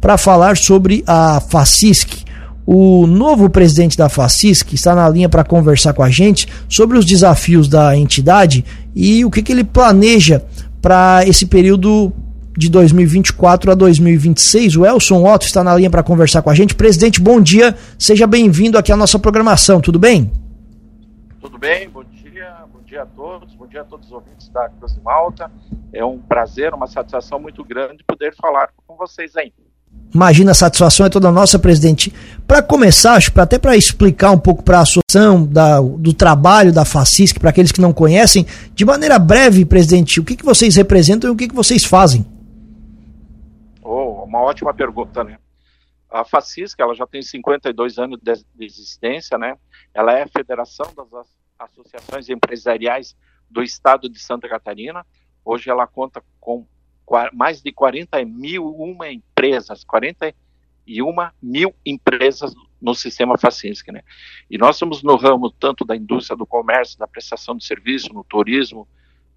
para falar sobre a FACISC. O novo presidente da FACISC está na linha para conversar com a gente sobre os desafios da entidade e o que, que ele planeja para esse período de 2024 a 2026. O Elson Otto está na linha para conversar com a gente. Presidente, bom dia. Seja bem-vindo aqui à nossa programação. Tudo bem? Tudo bem, bom dia. Bom dia a todos. Bom dia a todos os ouvintes da Cruz de Malta. É um prazer, uma satisfação muito grande poder falar com vocês aí. Imagina, a satisfação é toda nossa, presidente. Para começar, acho, pra, até para explicar um pouco para a associação da, do trabalho da FACISC, para aqueles que não conhecem, de maneira breve, presidente, o que, que vocês representam e o que, que vocês fazem? Oh, uma ótima pergunta, né? A FACISC, ela já tem 52 anos de existência, né? Ela é a Federação das Associações Empresariais do Estado de Santa Catarina. Hoje ela conta com mais de 40 mil uma empresas, 41 mil empresas no sistema Facinsk, né? E nós somos no ramo tanto da indústria, do comércio, da prestação de serviço, no turismo,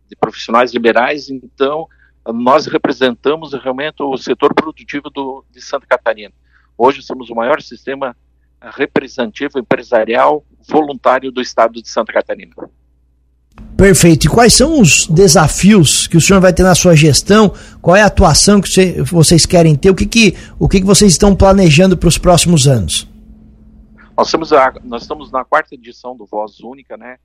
de profissionais liberais, então nós representamos realmente o setor produtivo do, de Santa Catarina. Hoje somos o maior sistema representativo empresarial voluntário do estado de Santa Catarina. Perfeito. E quais são os desafios que o senhor vai ter na sua gestão? Qual é a atuação que vocês querem ter? O que, que, o que, que vocês estão planejando para os próximos anos? Nós, temos a, nós estamos na quarta edição do Voz Única, né?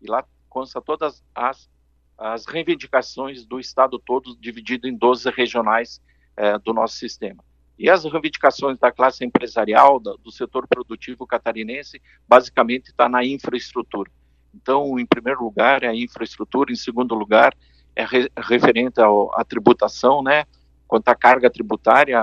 E lá consta todas as, as reivindicações do Estado todo, dividido em 12 regionais eh, do nosso sistema. E as reivindicações da classe empresarial, da, do setor produtivo catarinense, basicamente está na infraestrutura. Então, em primeiro lugar, é a infraestrutura, em segundo lugar, é re, referente à tributação, né? Quanto à carga tributária,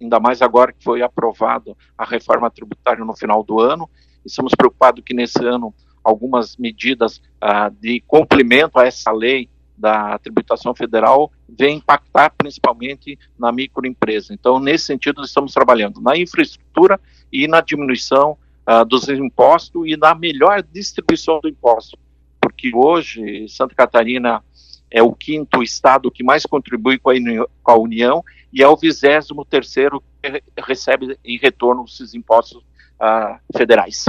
ainda mais agora que foi aprovado a reforma tributária no final do ano, estamos preocupados que nesse ano algumas medidas ah, de complemento a essa lei da tributação federal vem impactar principalmente na microempresa. Então, nesse sentido, estamos trabalhando na infraestrutura e na diminuição uh, dos impostos e na melhor distribuição do imposto, porque hoje Santa Catarina é o quinto estado que mais contribui com a, com a União e é o vigésimo terceiro que recebe em retorno esses impostos uh, federais.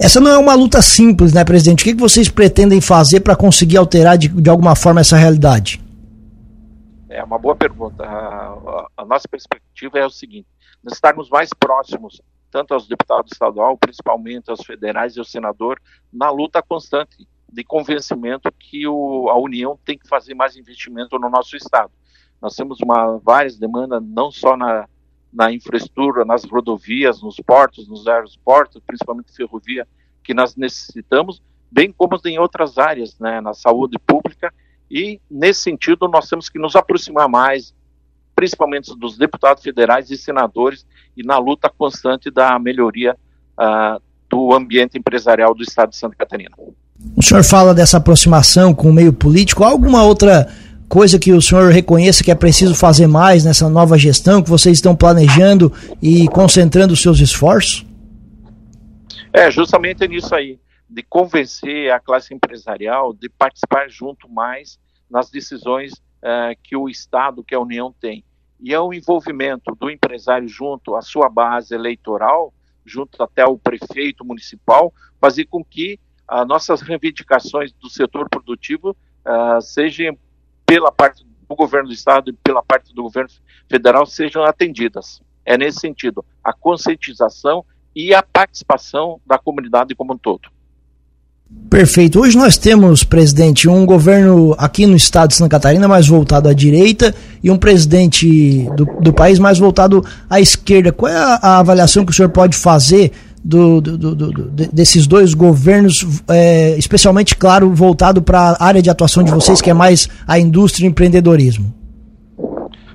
Essa não é uma luta simples, né, presidente? O que, que vocês pretendem fazer para conseguir alterar de, de alguma forma essa realidade? É uma boa pergunta. A, a, a nossa perspectiva é o seguinte: nós estarmos mais próximos tanto aos deputados estadual, principalmente aos federais e ao senador, na luta constante de convencimento que o, a União tem que fazer mais investimento no nosso estado. Nós temos uma, várias demandas, não só na, na infraestrutura, nas rodovias, nos portos, nos aeroportos, principalmente ferrovia, que nós necessitamos, bem como em outras áreas, né, na saúde pública, e nesse sentido nós temos que nos aproximar mais principalmente dos deputados federais e senadores, e na luta constante da melhoria uh, do ambiente empresarial do Estado de Santa Catarina. O senhor fala dessa aproximação com o meio político. Há alguma outra coisa que o senhor reconheça que é preciso fazer mais nessa nova gestão que vocês estão planejando e concentrando os seus esforços? É, justamente nisso aí, de convencer a classe empresarial de participar junto mais nas decisões uh, que o Estado, que a União tem e é o envolvimento do empresário junto à sua base eleitoral, junto até o prefeito municipal, fazer com que as nossas reivindicações do setor produtivo uh, sejam, pela parte do governo do estado e pela parte do governo federal, sejam atendidas. É nesse sentido, a conscientização e a participação da comunidade como um todo. Perfeito. Hoje nós temos, presidente, um governo aqui no estado de Santa Catarina mais voltado à direita e um presidente do, do país mais voltado à esquerda. Qual é a, a avaliação que o senhor pode fazer do, do, do, desses dois governos, é, especialmente, claro, voltado para a área de atuação de vocês, que é mais a indústria e empreendedorismo?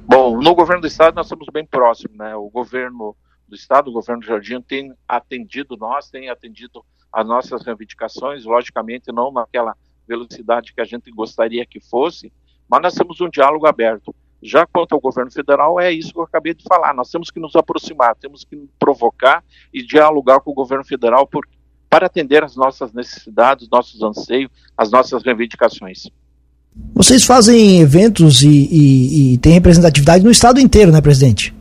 Bom, no governo do estado nós estamos bem próximos, né? O governo do estado, o governo do Jardim, tem atendido nós, tem atendido as nossas reivindicações, logicamente não naquela velocidade que a gente gostaria que fosse, mas nós temos um diálogo aberto. Já quanto ao governo federal, é isso que eu acabei de falar. Nós temos que nos aproximar, temos que provocar e dialogar com o governo federal por, para atender as nossas necessidades, nossos anseios, as nossas reivindicações. Vocês fazem eventos e, e, e têm representatividade no estado inteiro, né, presidente?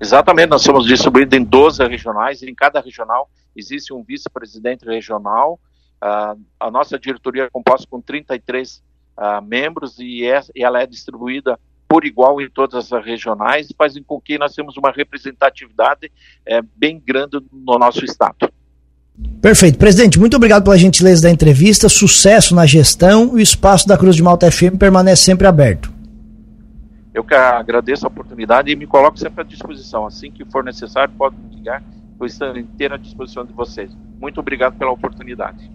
Exatamente, nós somos distribuídos em 12 regionais, e em cada regional existe um vice-presidente regional. Uh, a nossa diretoria é composta com 33 uh, membros e, é, e ela é distribuída por igual em todas as regionais, fazem com que nós temos uma representatividade é, bem grande no nosso estado. Perfeito. Presidente, muito obrigado pela gentileza da entrevista, sucesso na gestão e o espaço da Cruz de Malta FM permanece sempre aberto. Eu que agradeço a oportunidade e me coloco sempre à disposição. Assim que for necessário, pode me ligar, eu estou inteira à disposição de vocês. Muito obrigado pela oportunidade.